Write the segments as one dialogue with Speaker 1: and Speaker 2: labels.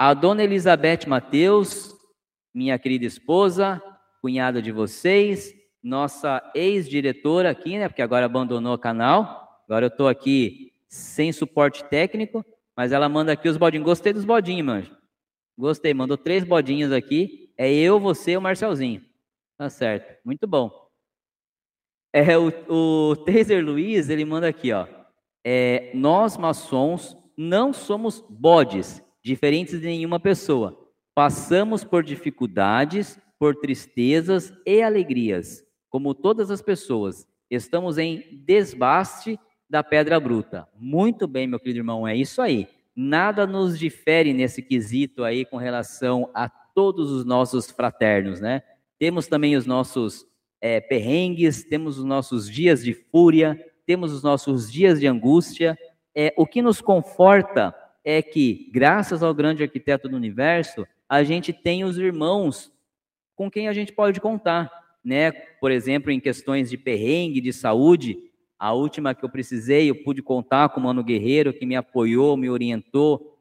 Speaker 1: A dona Elizabeth Mateus, minha querida esposa, cunhada de vocês, nossa ex-diretora aqui, né? Porque agora abandonou o canal. Agora eu estou aqui sem suporte técnico, mas ela manda aqui os bodinhos. Gostei dos bodinhos, manjo. Gostei, mandou três bodinhos aqui. É eu, você e o Marcelzinho. Tá certo, muito bom. É, o, o Taser Luiz, ele manda aqui, ó. É, nós maçons não somos bodes, diferentes de nenhuma pessoa. Passamos por dificuldades, por tristezas e alegrias, como todas as pessoas. Estamos em desbaste da pedra bruta. Muito bem, meu querido irmão, é isso aí. Nada nos difere nesse quesito aí com relação a todos os nossos fraternos, né? Temos também os nossos é, perrengues, temos os nossos dias de fúria, temos os nossos dias de angústia. É, o que nos conforta é que, graças ao grande arquiteto do universo, a gente tem os irmãos com quem a gente pode contar, né? Por exemplo, em questões de perrengue, de saúde, a última que eu precisei, eu pude contar com o Mano Guerreiro, que me apoiou, me orientou,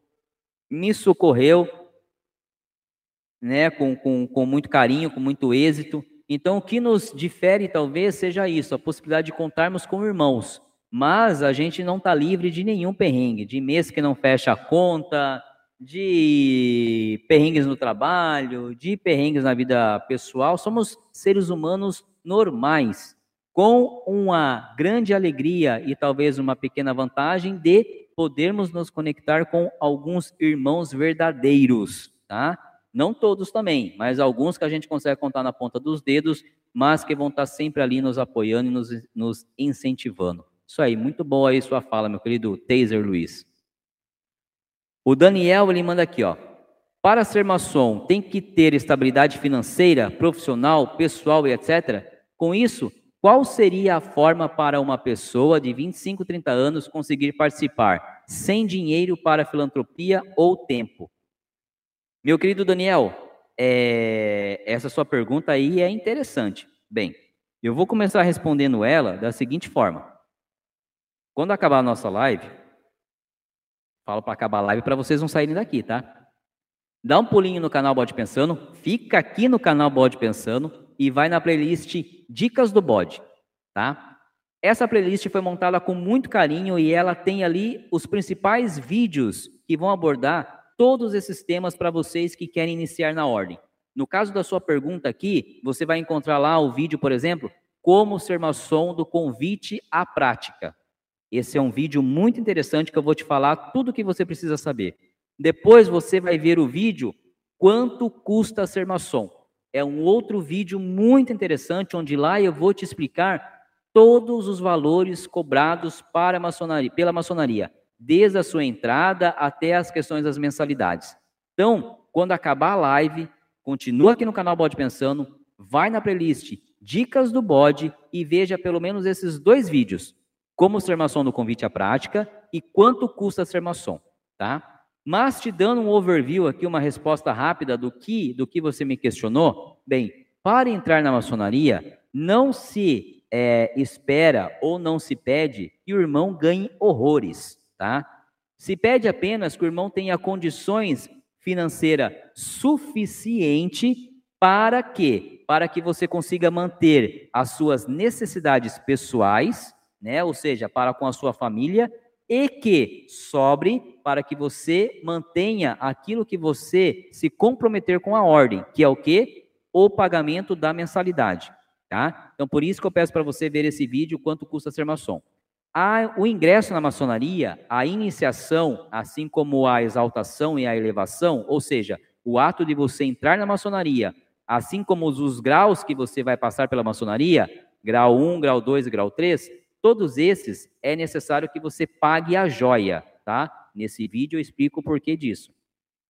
Speaker 1: me socorreu, né, com, com, com muito carinho, com muito êxito. Então, o que nos difere talvez seja isso, a possibilidade de contarmos com irmãos. Mas a gente não está livre de nenhum perrengue, de mês que não fecha a conta, de perrengues no trabalho, de perrengues na vida pessoal. Somos seres humanos normais, com uma grande alegria e talvez uma pequena vantagem de podermos nos conectar com alguns irmãos verdadeiros, tá? Não todos também, mas alguns que a gente consegue contar na ponta dos dedos, mas que vão estar sempre ali nos apoiando e nos, nos incentivando. Isso aí, muito boa aí sua fala, meu querido Taser Luiz. O Daniel, ele manda aqui, ó. Para ser maçom, tem que ter estabilidade financeira, profissional, pessoal e etc. Com isso, qual seria a forma para uma pessoa de 25, 30 anos conseguir participar sem dinheiro para filantropia ou tempo? Meu querido Daniel, é... essa sua pergunta aí é interessante. Bem, eu vou começar respondendo ela da seguinte forma. Quando acabar a nossa live, Falo para acabar a live para vocês não saírem daqui, tá? Dá um pulinho no canal Bode Pensando, fica aqui no canal Bode Pensando e vai na playlist Dicas do Bode, tá? Essa playlist foi montada com muito carinho e ela tem ali os principais vídeos que vão abordar todos esses temas para vocês que querem iniciar na ordem. No caso da sua pergunta aqui, você vai encontrar lá o vídeo, por exemplo, como ser maçom do convite à prática. Esse é um vídeo muito interessante que eu vou te falar tudo o que você precisa saber. Depois você vai ver o vídeo Quanto custa ser maçom? É um outro vídeo muito interessante onde lá eu vou te explicar todos os valores cobrados para maçonaria, pela maçonaria, desde a sua entrada até as questões das mensalidades. Então, quando acabar a live, continua aqui no canal Bode Pensando, vai na playlist Dicas do Bode e veja pelo menos esses dois vídeos como ser maçom no convite à prática e quanto custa ser maçom, tá? Mas te dando um overview aqui, uma resposta rápida do que do que você me questionou, bem, para entrar na maçonaria, não se é, espera ou não se pede que o irmão ganhe horrores, tá? Se pede apenas que o irmão tenha condições financeiras suficiente para que para que você consiga manter as suas necessidades pessoais né? Ou seja, para com a sua família e que sobre para que você mantenha aquilo que você se comprometer com a ordem, que é o que? O pagamento da mensalidade, tá? Então por isso que eu peço para você ver esse vídeo quanto custa ser maçom. A, o ingresso na maçonaria, a iniciação, assim como a exaltação e a elevação, ou seja, o ato de você entrar na maçonaria, assim como os, os graus que você vai passar pela maçonaria, grau 1, grau 2 e grau 3, Todos esses é necessário que você pague a joia, tá? Nesse vídeo eu explico o porquê disso.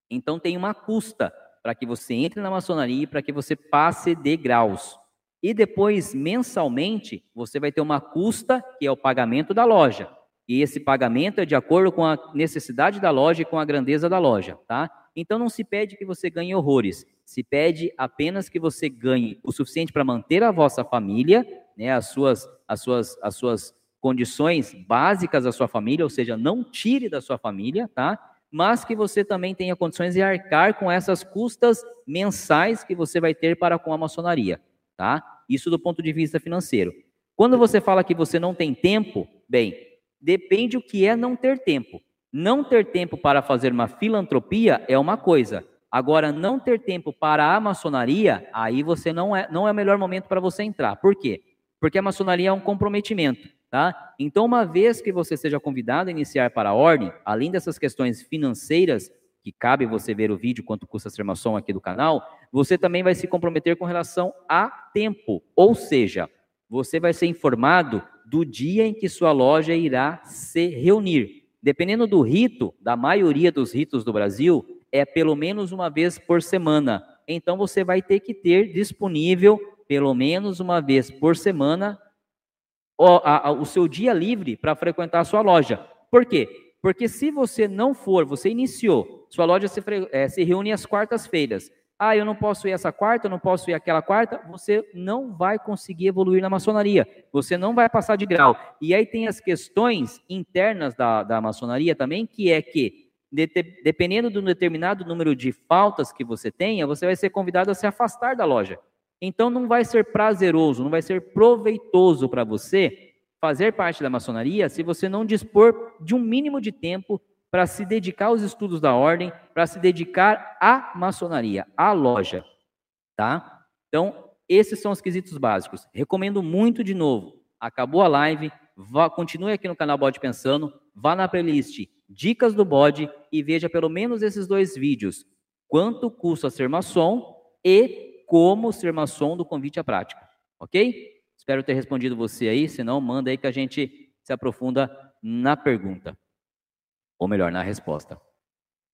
Speaker 1: Então tem uma custa para que você entre na maçonaria e para que você passe de graus. E depois, mensalmente, você vai ter uma custa, que é o pagamento da loja. E esse pagamento é de acordo com a necessidade da loja e com a grandeza da loja, tá? Então não se pede que você ganhe horrores, se pede apenas que você ganhe o suficiente para manter a vossa família, né, as suas as suas as suas condições básicas da sua família, ou seja, não tire da sua família, tá? mas que você também tenha condições de arcar com essas custas mensais que você vai ter para com a maçonaria, tá? Isso do ponto de vista financeiro. Quando você fala que você não tem tempo, bem, depende o que é não ter tempo. Não ter tempo para fazer uma filantropia é uma coisa. Agora, não ter tempo para a maçonaria, aí você não é, não é o melhor momento para você entrar. Por quê? Porque a maçonaria é um comprometimento. Tá? Então, uma vez que você seja convidado a iniciar para a ordem, além dessas questões financeiras, que cabe você ver o vídeo quanto custa ser maçom aqui do canal, você também vai se comprometer com relação a tempo, ou seja, você vai ser informado do dia em que sua loja irá se reunir. Dependendo do rito, da maioria dos ritos do Brasil, é pelo menos uma vez por semana. Então você vai ter que ter disponível pelo menos uma vez por semana o, a, o seu dia livre para frequentar a sua loja. Por quê? Porque se você não for, você iniciou, sua loja se, é, se reúne às quartas-feiras. Ah, eu não posso ir essa quarta, eu não posso ir aquela quarta. Você não vai conseguir evoluir na maçonaria. Você não vai passar de grau. E aí tem as questões internas da, da maçonaria também, que é que, de, dependendo do determinado número de faltas que você tenha, você vai ser convidado a se afastar da loja. Então não vai ser prazeroso, não vai ser proveitoso para você fazer parte da maçonaria se você não dispor de um mínimo de tempo para se dedicar aos estudos da ordem, para se dedicar à maçonaria, à loja, tá? Então, esses são os quesitos básicos. Recomendo muito de novo. Acabou a live, vá, continue aqui no canal Bode Pensando, vá na playlist Dicas do Bode e veja pelo menos esses dois vídeos. Quanto custa ser maçom e como ser maçom do convite à prática. Ok? Espero ter respondido você aí, se não, manda aí que a gente se aprofunda na pergunta. Ou melhor, na resposta.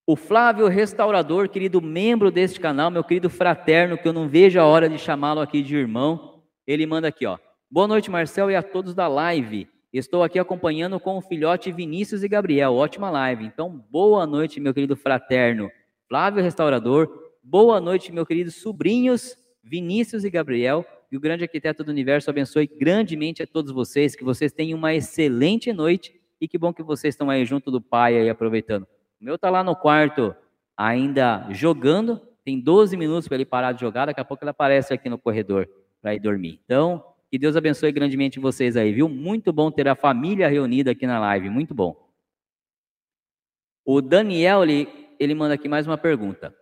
Speaker 1: O Flávio Restaurador, querido membro deste canal, meu querido fraterno, que eu não vejo a hora de chamá-lo aqui de irmão, ele manda aqui, ó. Boa noite, Marcel, e a todos da live. Estou aqui acompanhando com o filhote Vinícius e Gabriel. Ótima live. Então, boa noite, meu querido fraterno. Flávio Restaurador, Boa noite, meus queridos sobrinhos Vinícius e Gabriel. E o grande arquiteto do universo abençoe grandemente a todos vocês. Que vocês tenham uma excelente noite. E que bom que vocês estão aí junto do pai aí aproveitando. O meu tá lá no quarto ainda jogando. Tem 12 minutos para ele parar de jogar. Daqui a pouco ele aparece aqui no corredor para ir dormir. Então, que Deus abençoe grandemente vocês aí, viu? Muito bom ter a família reunida aqui na live. Muito bom. O Daniel, ele, ele manda aqui mais uma pergunta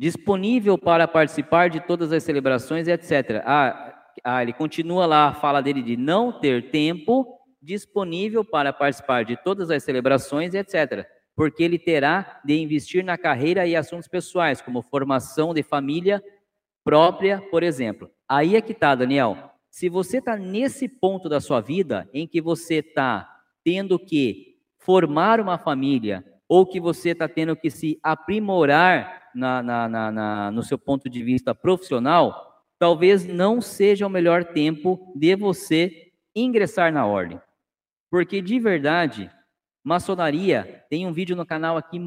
Speaker 1: disponível para participar de todas as celebrações, etc. Ah, ah, ele continua lá a fala dele de não ter tempo disponível para participar de todas as celebrações, etc. Porque ele terá de investir na carreira e assuntos pessoais, como formação de família própria, por exemplo. Aí é que está, Daniel. Se você está nesse ponto da sua vida em que você está tendo que formar uma família, ou que você está tendo que se aprimorar na, na, na, no seu ponto de vista profissional, talvez não seja o melhor tempo de você ingressar na ordem. Porque, de verdade, maçonaria tem um vídeo no canal aqui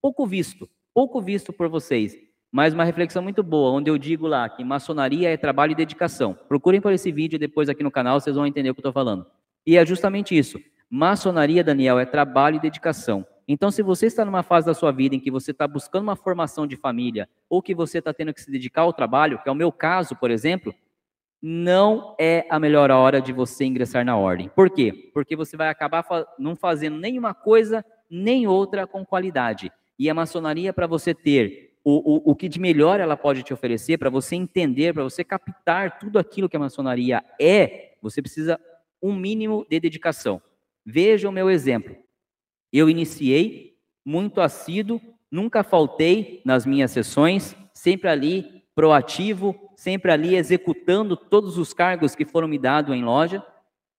Speaker 1: pouco visto, pouco visto por vocês, mas uma reflexão muito boa, onde eu digo lá que maçonaria é trabalho e dedicação. Procurem por esse vídeo depois aqui no canal, vocês vão entender o que eu estou falando. E é justamente isso. Maçonaria, Daniel, é trabalho e dedicação. Então, se você está numa fase da sua vida em que você está buscando uma formação de família, ou que você está tendo que se dedicar ao trabalho, que é o meu caso, por exemplo, não é a melhor hora de você ingressar na ordem. Por quê? Porque você vai acabar não fazendo nenhuma coisa nem outra com qualidade. E a maçonaria, para você ter o, o, o que de melhor ela pode te oferecer, para você entender, para você captar tudo aquilo que a maçonaria é, você precisa um mínimo de dedicação. Veja o meu exemplo. Eu iniciei muito assíduo, nunca faltei nas minhas sessões, sempre ali proativo, sempre ali executando todos os cargos que foram me dados em loja,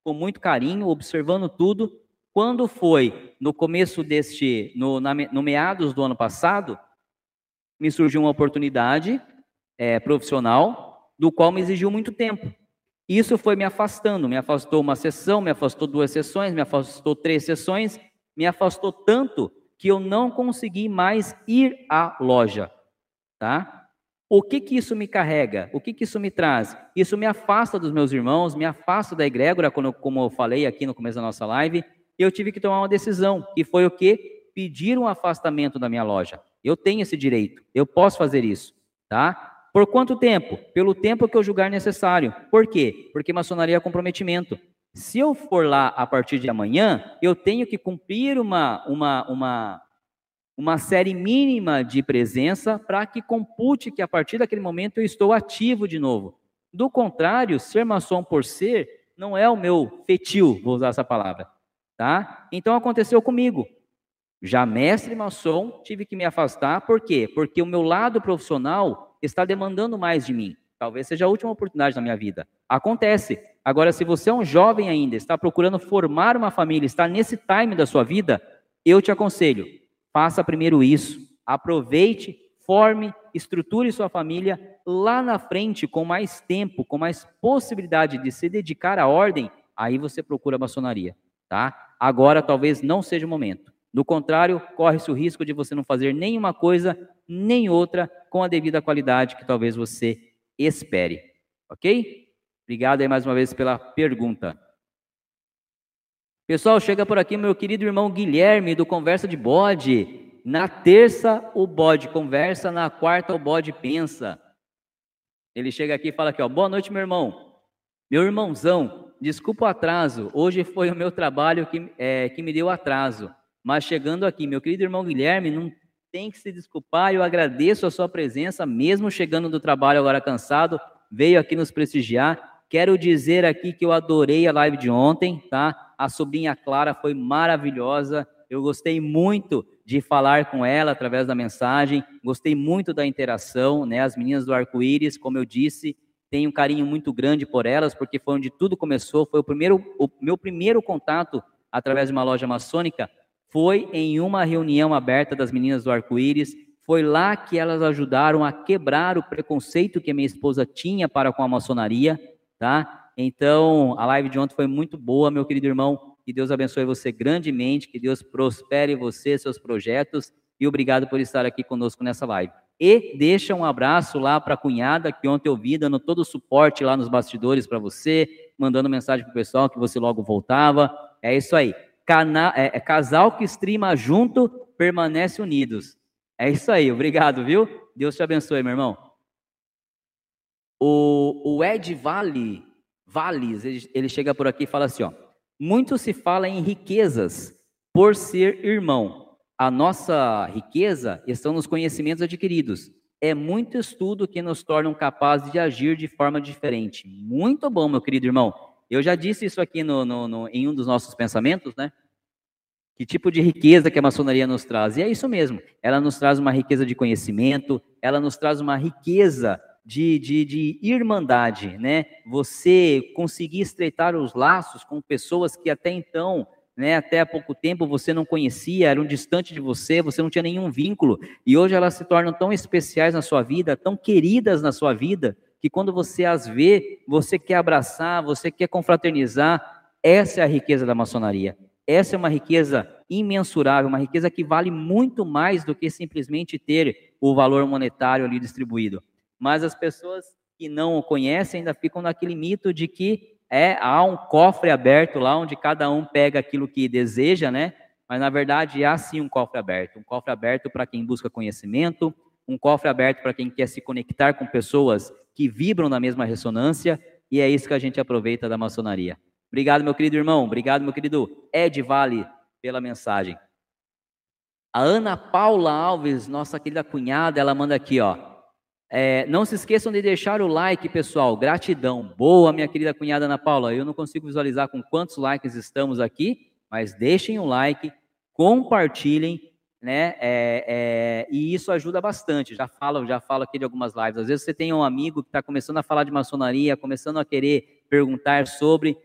Speaker 1: com muito carinho, observando tudo. Quando foi no começo deste, no, na, no meados do ano passado, me surgiu uma oportunidade é, profissional, do qual me exigiu muito tempo. Isso foi me afastando, me afastou uma sessão, me afastou duas sessões, me afastou três sessões, me afastou tanto que eu não consegui mais ir à loja, tá? O que que isso me carrega? O que que isso me traz? Isso me afasta dos meus irmãos, me afasta da egrégora, como eu falei aqui no começo da nossa live, e eu tive que tomar uma decisão, que foi o quê? pedir um afastamento da minha loja. Eu tenho esse direito, eu posso fazer isso, tá? Por quanto tempo? Pelo tempo que eu julgar necessário. Por quê? Porque maçonaria é comprometimento. Se eu for lá a partir de amanhã, eu tenho que cumprir uma, uma, uma, uma série mínima de presença para que compute que a partir daquele momento eu estou ativo de novo. Do contrário, ser maçom por ser não é o meu fetil, vou usar essa palavra, tá? Então aconteceu comigo. Já mestre maçom, tive que me afastar, por quê? Porque o meu lado profissional está demandando mais de mim. Talvez seja a última oportunidade da minha vida. Acontece. Agora, se você é um jovem ainda, está procurando formar uma família, está nesse time da sua vida, eu te aconselho, faça primeiro isso. Aproveite, forme, estruture sua família lá na frente, com mais tempo, com mais possibilidade de se dedicar à ordem, aí você procura a maçonaria, tá? Agora talvez não seja o momento. Do contrário, corre-se o risco de você não fazer nenhuma coisa, nem outra, com a devida qualidade que talvez você espere. Ok? Obrigado aí mais uma vez pela pergunta. Pessoal, chega por aqui meu querido irmão Guilherme, do Conversa de Bode. Na terça, o bode conversa, na quarta, o bode pensa. Ele chega aqui e fala aqui, ó, boa noite, meu irmão. Meu irmãozão, desculpa o atraso. Hoje foi o meu trabalho que, é, que me deu atraso. Mas chegando aqui, meu querido irmão Guilherme, não tem que se desculpar. Eu agradeço a sua presença, mesmo chegando do trabalho agora cansado, veio aqui nos prestigiar. Quero dizer aqui que eu adorei a live de ontem, tá? A sobrinha Clara foi maravilhosa. Eu gostei muito de falar com ela através da mensagem. Gostei muito da interação, né? As meninas do arco-íris, como eu disse, tenho um carinho muito grande por elas, porque foi onde tudo começou. Foi o primeiro, o meu primeiro contato através de uma loja maçônica foi em uma reunião aberta das meninas do arco-íris. Foi lá que elas ajudaram a quebrar o preconceito que a minha esposa tinha para com a maçonaria, tá? Então, a live de ontem foi muito boa, meu querido irmão. Que Deus abençoe você grandemente, que Deus prospere você, seus projetos, e obrigado por estar aqui conosco nessa live. E deixa um abraço lá para a cunhada, que ontem eu vi, dando todo o suporte lá nos bastidores para você, mandando mensagem para o pessoal que você logo voltava. É isso aí. Cana, é, é, casal que streama junto, permanece unidos. É isso aí, obrigado, viu? Deus te abençoe, meu irmão. O, o Ed Vale, Valles, ele, ele chega por aqui e fala assim, ó. Muito se fala em riquezas por ser irmão. A nossa riqueza está nos conhecimentos adquiridos. É muito estudo que nos tornam capazes de agir de forma diferente. Muito bom, meu querido irmão. Eu já disse isso aqui no, no, no, em um dos nossos pensamentos, né? Que tipo de riqueza que a maçonaria nos traz? E é isso mesmo. Ela nos traz uma riqueza de conhecimento, ela nos traz uma riqueza de, de, de irmandade, né? Você conseguir estreitar os laços com pessoas que até então né, até há pouco tempo você não conhecia, eram distantes de você, você não tinha nenhum vínculo, e hoje elas se tornam tão especiais na sua vida, tão queridas na sua vida, que quando você as vê, você quer abraçar, você quer confraternizar. Essa é a riqueza da maçonaria. Essa é uma riqueza imensurável, uma riqueza que vale muito mais do que simplesmente ter o valor monetário ali distribuído. Mas as pessoas que não o conhecem ainda ficam naquele mito de que é há um cofre aberto lá onde cada um pega aquilo que deseja, né? Mas na verdade há sim um cofre aberto, um cofre aberto para quem busca conhecimento, um cofre aberto para quem quer se conectar com pessoas que vibram na mesma ressonância, e é isso que a gente aproveita da maçonaria. Obrigado, meu querido irmão, obrigado, meu querido Ed Vale, pela mensagem. A Ana Paula Alves, nossa querida cunhada, ela manda aqui, ó. É, não se esqueçam de deixar o like, pessoal. Gratidão. Boa, minha querida cunhada Ana Paula. Eu não consigo visualizar com quantos likes estamos aqui, mas deixem o like, compartilhem né? É, é, e isso ajuda bastante. Já falo, já falo aqui de algumas lives. Às vezes você tem um amigo que está começando a falar de maçonaria, começando a querer perguntar sobre,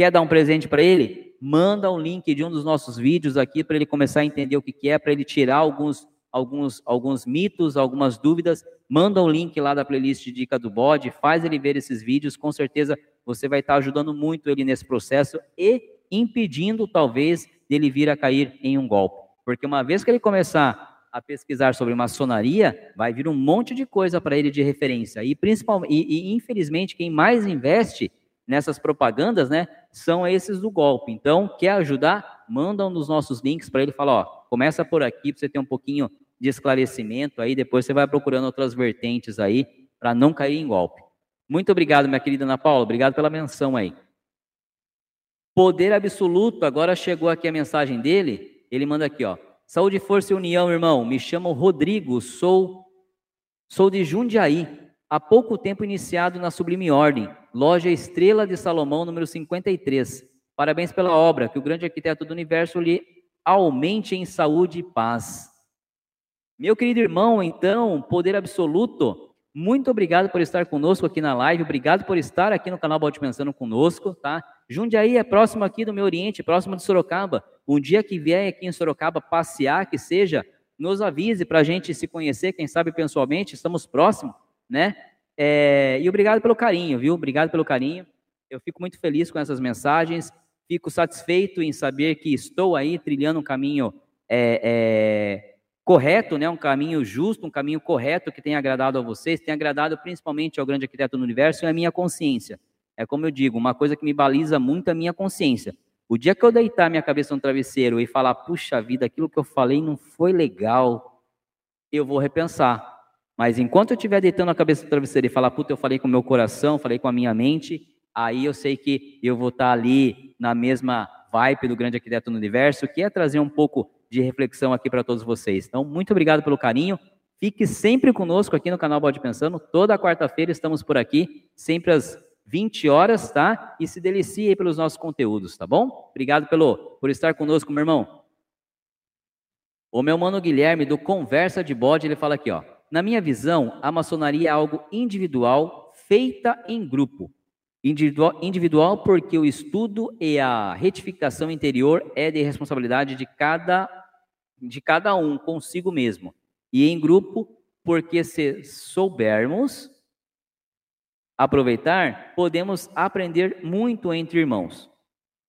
Speaker 1: quer dar um presente para ele? Manda um link de um dos nossos vídeos aqui para ele começar a entender o que, que é, para ele tirar alguns, alguns, alguns mitos, algumas dúvidas. Manda um link lá da playlist de Dica do Bode, faz ele ver esses vídeos. Com certeza você vai estar ajudando muito ele nesse processo e impedindo, talvez, dele vir a cair em um golpe. Porque uma vez que ele começar a pesquisar sobre maçonaria, vai vir um monte de coisa para ele de referência. E principalmente, e, e, infelizmente, quem mais investe nessas propagandas, né, são esses do golpe. Então, quer ajudar? manda um dos nossos links para ele e fala, ó, começa por aqui para você ter um pouquinho de esclarecimento aí, depois você vai procurando outras vertentes aí para não cair em golpe. Muito obrigado, minha querida Ana Paula, obrigado pela menção aí. Poder absoluto, agora chegou aqui a mensagem dele, ele manda aqui, ó. Saúde, força e união, irmão. Me chamo Rodrigo, sou sou de Jundiaí. Há pouco tempo iniciado na Sublime Ordem, loja Estrela de Salomão, número 53. Parabéns pela obra, que o grande arquiteto do universo lhe aumente em saúde e paz. Meu querido irmão, então, poder absoluto, muito obrigado por estar conosco aqui na live, obrigado por estar aqui no canal Balde Pensando conosco, tá? Jundiaí é próximo aqui do meu Oriente, próximo de Sorocaba. Um dia que vier aqui em Sorocaba passear, que seja, nos avise para a gente se conhecer, quem sabe pessoalmente, estamos próximos, né? É, e obrigado pelo carinho, viu? Obrigado pelo carinho. Eu fico muito feliz com essas mensagens, fico satisfeito em saber que estou aí trilhando um caminho é, é, correto, né, um caminho justo, um caminho correto que tem agradado a vocês, tem agradado principalmente ao grande arquiteto do universo e a minha consciência. É como eu digo, uma coisa que me baliza muito a minha consciência. O dia que eu deitar minha cabeça no travesseiro e falar, puxa vida, aquilo que eu falei não foi legal, eu vou repensar. Mas enquanto eu estiver deitando a cabeça no travesseiro e falar, puta, eu falei com o meu coração, falei com a minha mente, aí eu sei que eu vou estar ali na mesma vibe do grande arquiteto do universo, que é trazer um pouco de reflexão aqui para todos vocês. Então, muito obrigado pelo carinho. Fique sempre conosco aqui no canal Bode Pensando. Toda quarta-feira estamos por aqui, sempre às 20 horas, tá? E se delicie pelos nossos conteúdos, tá bom? Obrigado pelo, por estar conosco, meu irmão. O meu mano Guilherme, do Conversa de Bode, ele fala aqui, ó. Na minha visão, a maçonaria é algo individual, feita em grupo. Individual, individual porque o estudo e a retificação interior é de responsabilidade de cada de cada um consigo mesmo. E em grupo, porque se soubermos aproveitar, podemos aprender muito entre irmãos.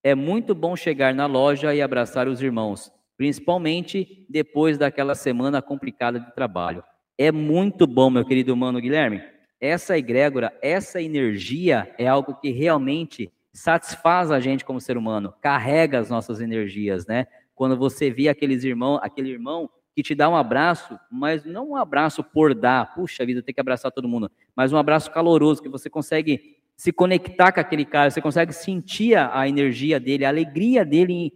Speaker 1: É muito bom chegar na loja e abraçar os irmãos, principalmente depois daquela semana complicada de trabalho. É muito bom, meu querido mano Guilherme. Essa egrégora, essa energia é algo que realmente satisfaz a gente como ser humano, carrega as nossas energias, né? Quando você vê aqueles irmãos, aquele irmão que te dá um abraço, mas não um abraço por dar, puxa vida, tem que abraçar todo mundo, mas um abraço caloroso, que você consegue se conectar com aquele cara, você consegue sentir a energia dele, a alegria dele em,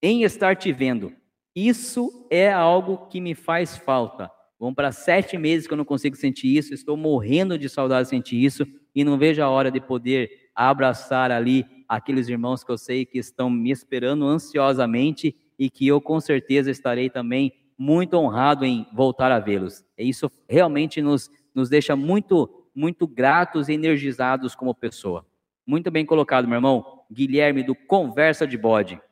Speaker 1: em estar te vendo. Isso é algo que me faz falta. Vão para sete meses que eu não consigo sentir isso, estou morrendo de saudade de sentir isso e não vejo a hora de poder abraçar ali aqueles irmãos que eu sei que estão me esperando ansiosamente e que eu com certeza estarei também muito honrado em voltar a vê-los. Isso realmente nos, nos deixa muito, muito gratos e energizados como pessoa. Muito bem colocado, meu irmão. Guilherme, do Conversa de Bode.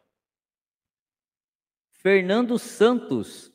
Speaker 1: Fernando Santos,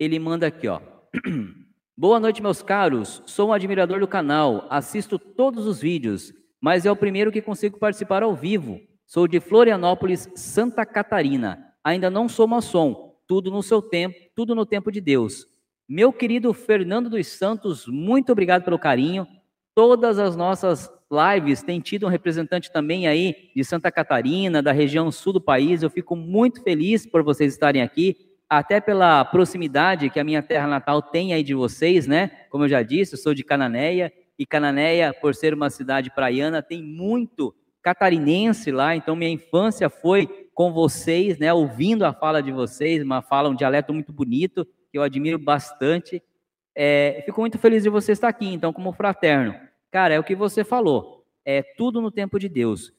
Speaker 1: ele manda aqui, ó. Boa noite, meus caros. Sou um admirador do canal, assisto todos os vídeos mas é o primeiro que consigo participar ao vivo. Sou de Florianópolis, Santa Catarina. Ainda não sou maçom, tudo no seu tempo, tudo no tempo de Deus. Meu querido Fernando dos Santos, muito obrigado pelo carinho. Todas as nossas lives têm tido um representante também aí de Santa Catarina, da região sul do país. Eu fico muito feliz por vocês estarem aqui, até pela proximidade que a minha terra natal tem aí de vocês, né? Como eu já disse, eu sou de Cananéia e Cananéia, por ser uma cidade praiana, tem muito catarinense lá, então minha infância foi com vocês, né, ouvindo a fala de vocês, uma fala, um dialeto muito bonito, que eu admiro bastante. É, fico muito feliz de você estar aqui, então, como fraterno. Cara, é o que você falou, é tudo no tempo de Deus.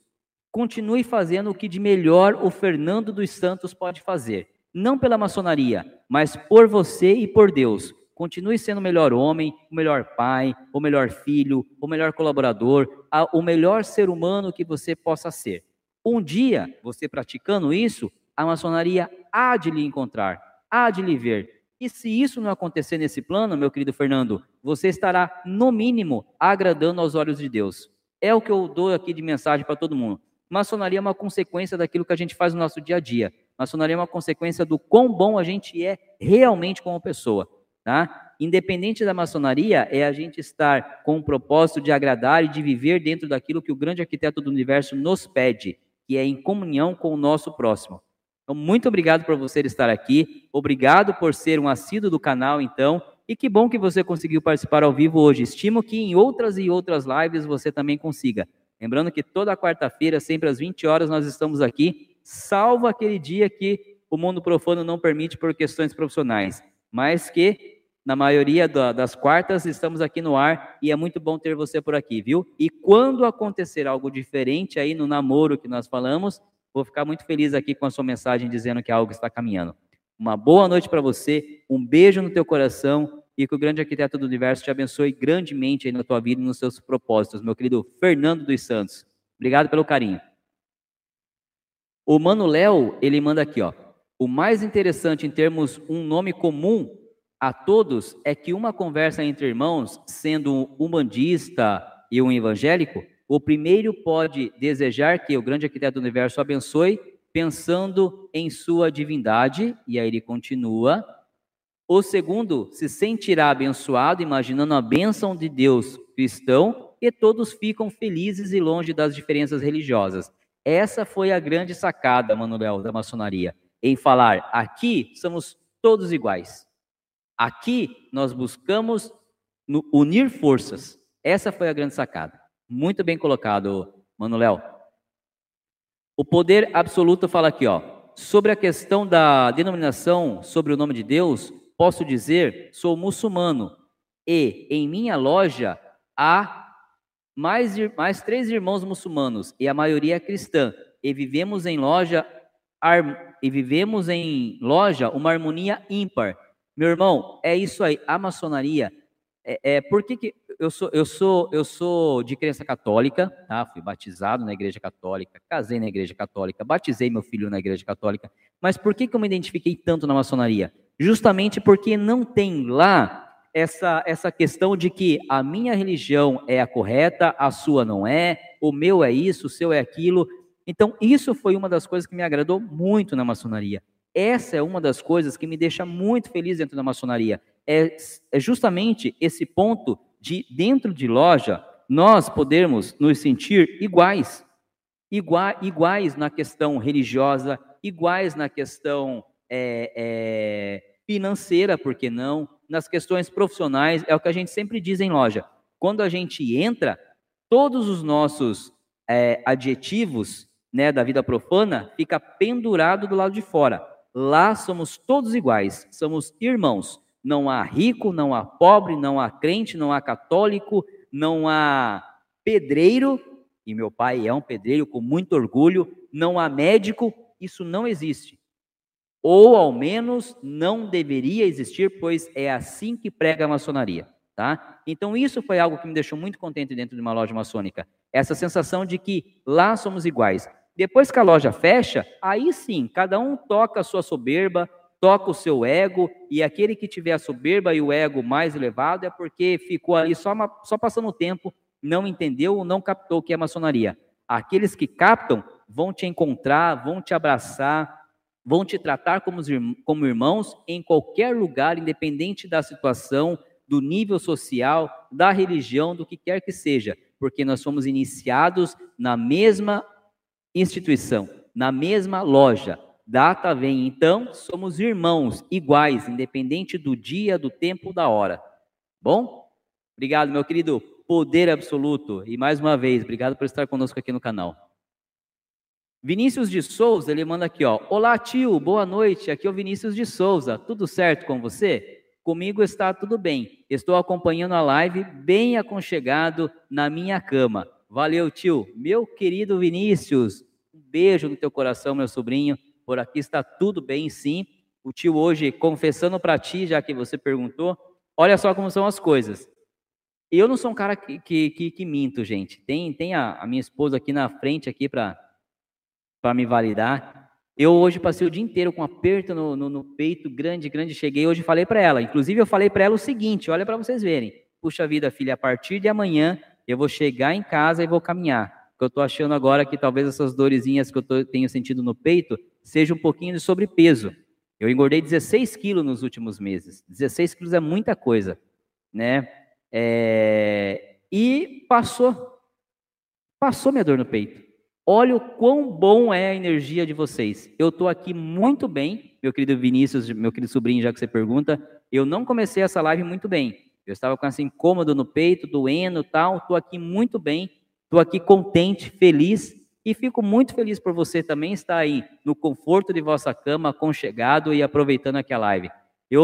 Speaker 1: Continue fazendo o que de melhor o Fernando dos Santos pode fazer. Não pela maçonaria, mas por você e por Deus. Continue sendo o melhor homem, o melhor pai, o melhor filho, o melhor colaborador, o melhor ser humano que você possa ser. Um dia, você praticando isso, a maçonaria há de lhe encontrar, há de lhe ver. E se isso não acontecer nesse plano, meu querido Fernando, você estará, no mínimo, agradando aos olhos de Deus. É o que eu dou aqui de mensagem para todo mundo. Maçonaria é uma consequência daquilo que a gente faz no nosso dia a dia. Maçonaria é uma consequência do quão bom a gente é realmente como pessoa. Tá? Independente da maçonaria, é a gente estar com o propósito de agradar e de viver dentro daquilo que o grande arquiteto do universo nos pede, que é em comunhão com o nosso próximo. Então, muito obrigado por você estar aqui, obrigado por ser um assíduo do canal, então, e que bom que você conseguiu participar ao vivo hoje. Estimo que em outras e outras lives você também consiga. Lembrando que toda quarta-feira, sempre às 20 horas, nós estamos aqui, salvo aquele dia que o mundo profano não permite por questões profissionais, mas que na maioria das quartas estamos aqui no ar e é muito bom ter você por aqui, viu? E quando acontecer algo diferente aí no namoro que nós falamos, vou ficar muito feliz aqui com a sua mensagem dizendo que algo está caminhando. Uma boa noite para você, um beijo no teu coração e que o grande arquiteto do universo te abençoe grandemente aí na tua vida e nos seus propósitos, meu querido Fernando dos Santos. Obrigado pelo carinho. O Mano Léo, ele manda aqui, ó. O mais interessante em termos um nome comum a todos é que uma conversa entre irmãos, sendo um bandista e um evangélico, o primeiro pode desejar que o grande arquiteto do universo abençoe, pensando em sua divindade, e aí ele continua, o segundo se sentirá abençoado, imaginando a bênção de Deus cristão, e todos ficam felizes e longe das diferenças religiosas. Essa foi a grande sacada, Manuel, da maçonaria, em falar: aqui somos todos iguais. Aqui nós buscamos unir forças. Essa foi a grande sacada. Muito bem colocado, Manuel. O poder absoluto fala aqui, ó, sobre a questão da denominação sobre o nome de Deus, posso dizer, sou muçulmano e em minha loja há mais, mais três irmãos muçulmanos e a maioria é cristã e vivemos em loja e vivemos em loja uma harmonia ímpar. Meu irmão, é isso aí. A maçonaria é, é por que, que eu sou eu sou eu sou de crença católica, tá? Fui batizado na igreja católica, casei na igreja católica, batizei meu filho na igreja católica. Mas por que que eu me identifiquei tanto na maçonaria? justamente porque não tem lá essa, essa questão de que a minha religião é a correta, a sua não é, o meu é isso, o seu é aquilo. Então, isso foi uma das coisas que me agradou muito na maçonaria. Essa é uma das coisas que me deixa muito feliz dentro da maçonaria. É, é justamente esse ponto de, dentro de loja, nós podermos nos sentir iguais. Igua, iguais na questão religiosa, iguais na questão é, é, financeira, por que não? Nas questões profissionais, é o que a gente sempre diz em loja. Quando a gente entra, todos os nossos é, adjetivos né, da vida profana fica pendurado do lado de fora. Lá somos todos iguais, somos irmãos. Não há rico, não há pobre, não há crente, não há católico, não há pedreiro, e meu pai é um pedreiro com muito orgulho, não há médico, isso não existe ou ao menos não deveria existir, pois é assim que prega a maçonaria, tá? Então isso foi algo que me deixou muito contente dentro de uma loja maçônica, essa sensação de que lá somos iguais. Depois que a loja fecha, aí sim, cada um toca a sua soberba, toca o seu ego, e aquele que tiver a soberba e o ego mais elevado é porque ficou ali só, uma, só passando o tempo, não entendeu ou não captou o que é maçonaria. Aqueles que captam vão te encontrar, vão te abraçar, vão te tratar como, irmãos em qualquer lugar, independente da situação, do nível social, da religião, do que quer que seja, porque nós somos iniciados na mesma instituição, na mesma loja. Data vem, então, somos irmãos iguais, independente do dia, do tempo, da hora. Bom? Obrigado, meu querido poder absoluto. E mais uma vez, obrigado por estar conosco aqui no canal. Vinícius de Souza, ele manda aqui, ó. Olá, tio, boa noite. Aqui é o Vinícius de Souza. Tudo certo com você? Comigo está tudo bem. Estou acompanhando a live bem aconchegado na minha cama. Valeu, tio. Meu querido Vinícius, um beijo no teu coração, meu sobrinho. Por aqui está tudo bem, sim. O tio hoje confessando para ti, já que você perguntou. Olha só como são as coisas. Eu não sou um cara que, que, que, que minto, gente. Tem, tem a, a minha esposa aqui na frente aqui para para me validar. Eu hoje passei o dia inteiro com um aperto no, no, no, peito, grande, grande. Cheguei hoje falei para ela. Inclusive, eu falei para ela o seguinte: olha para vocês verem. Puxa vida, filha, a partir de amanhã eu vou chegar em casa e vou caminhar. Eu estou achando agora que talvez essas dorezinhas que eu tô, tenho sentido no peito seja um pouquinho de sobrepeso. Eu engordei 16 quilos nos últimos meses. 16 quilos é muita coisa, né? É... E passou. Passou minha dor no peito. Olha o quão bom é a energia de vocês. Eu estou aqui muito bem, meu querido Vinícius, meu querido sobrinho, já que você pergunta. Eu não comecei essa live muito bem. Eu estava com assim incômodo no peito, doendo, tal. Estou aqui muito bem. Estou aqui contente, feliz e fico muito feliz por você também estar aí no conforto de vossa cama, aconchegado e aproveitando aqui a live.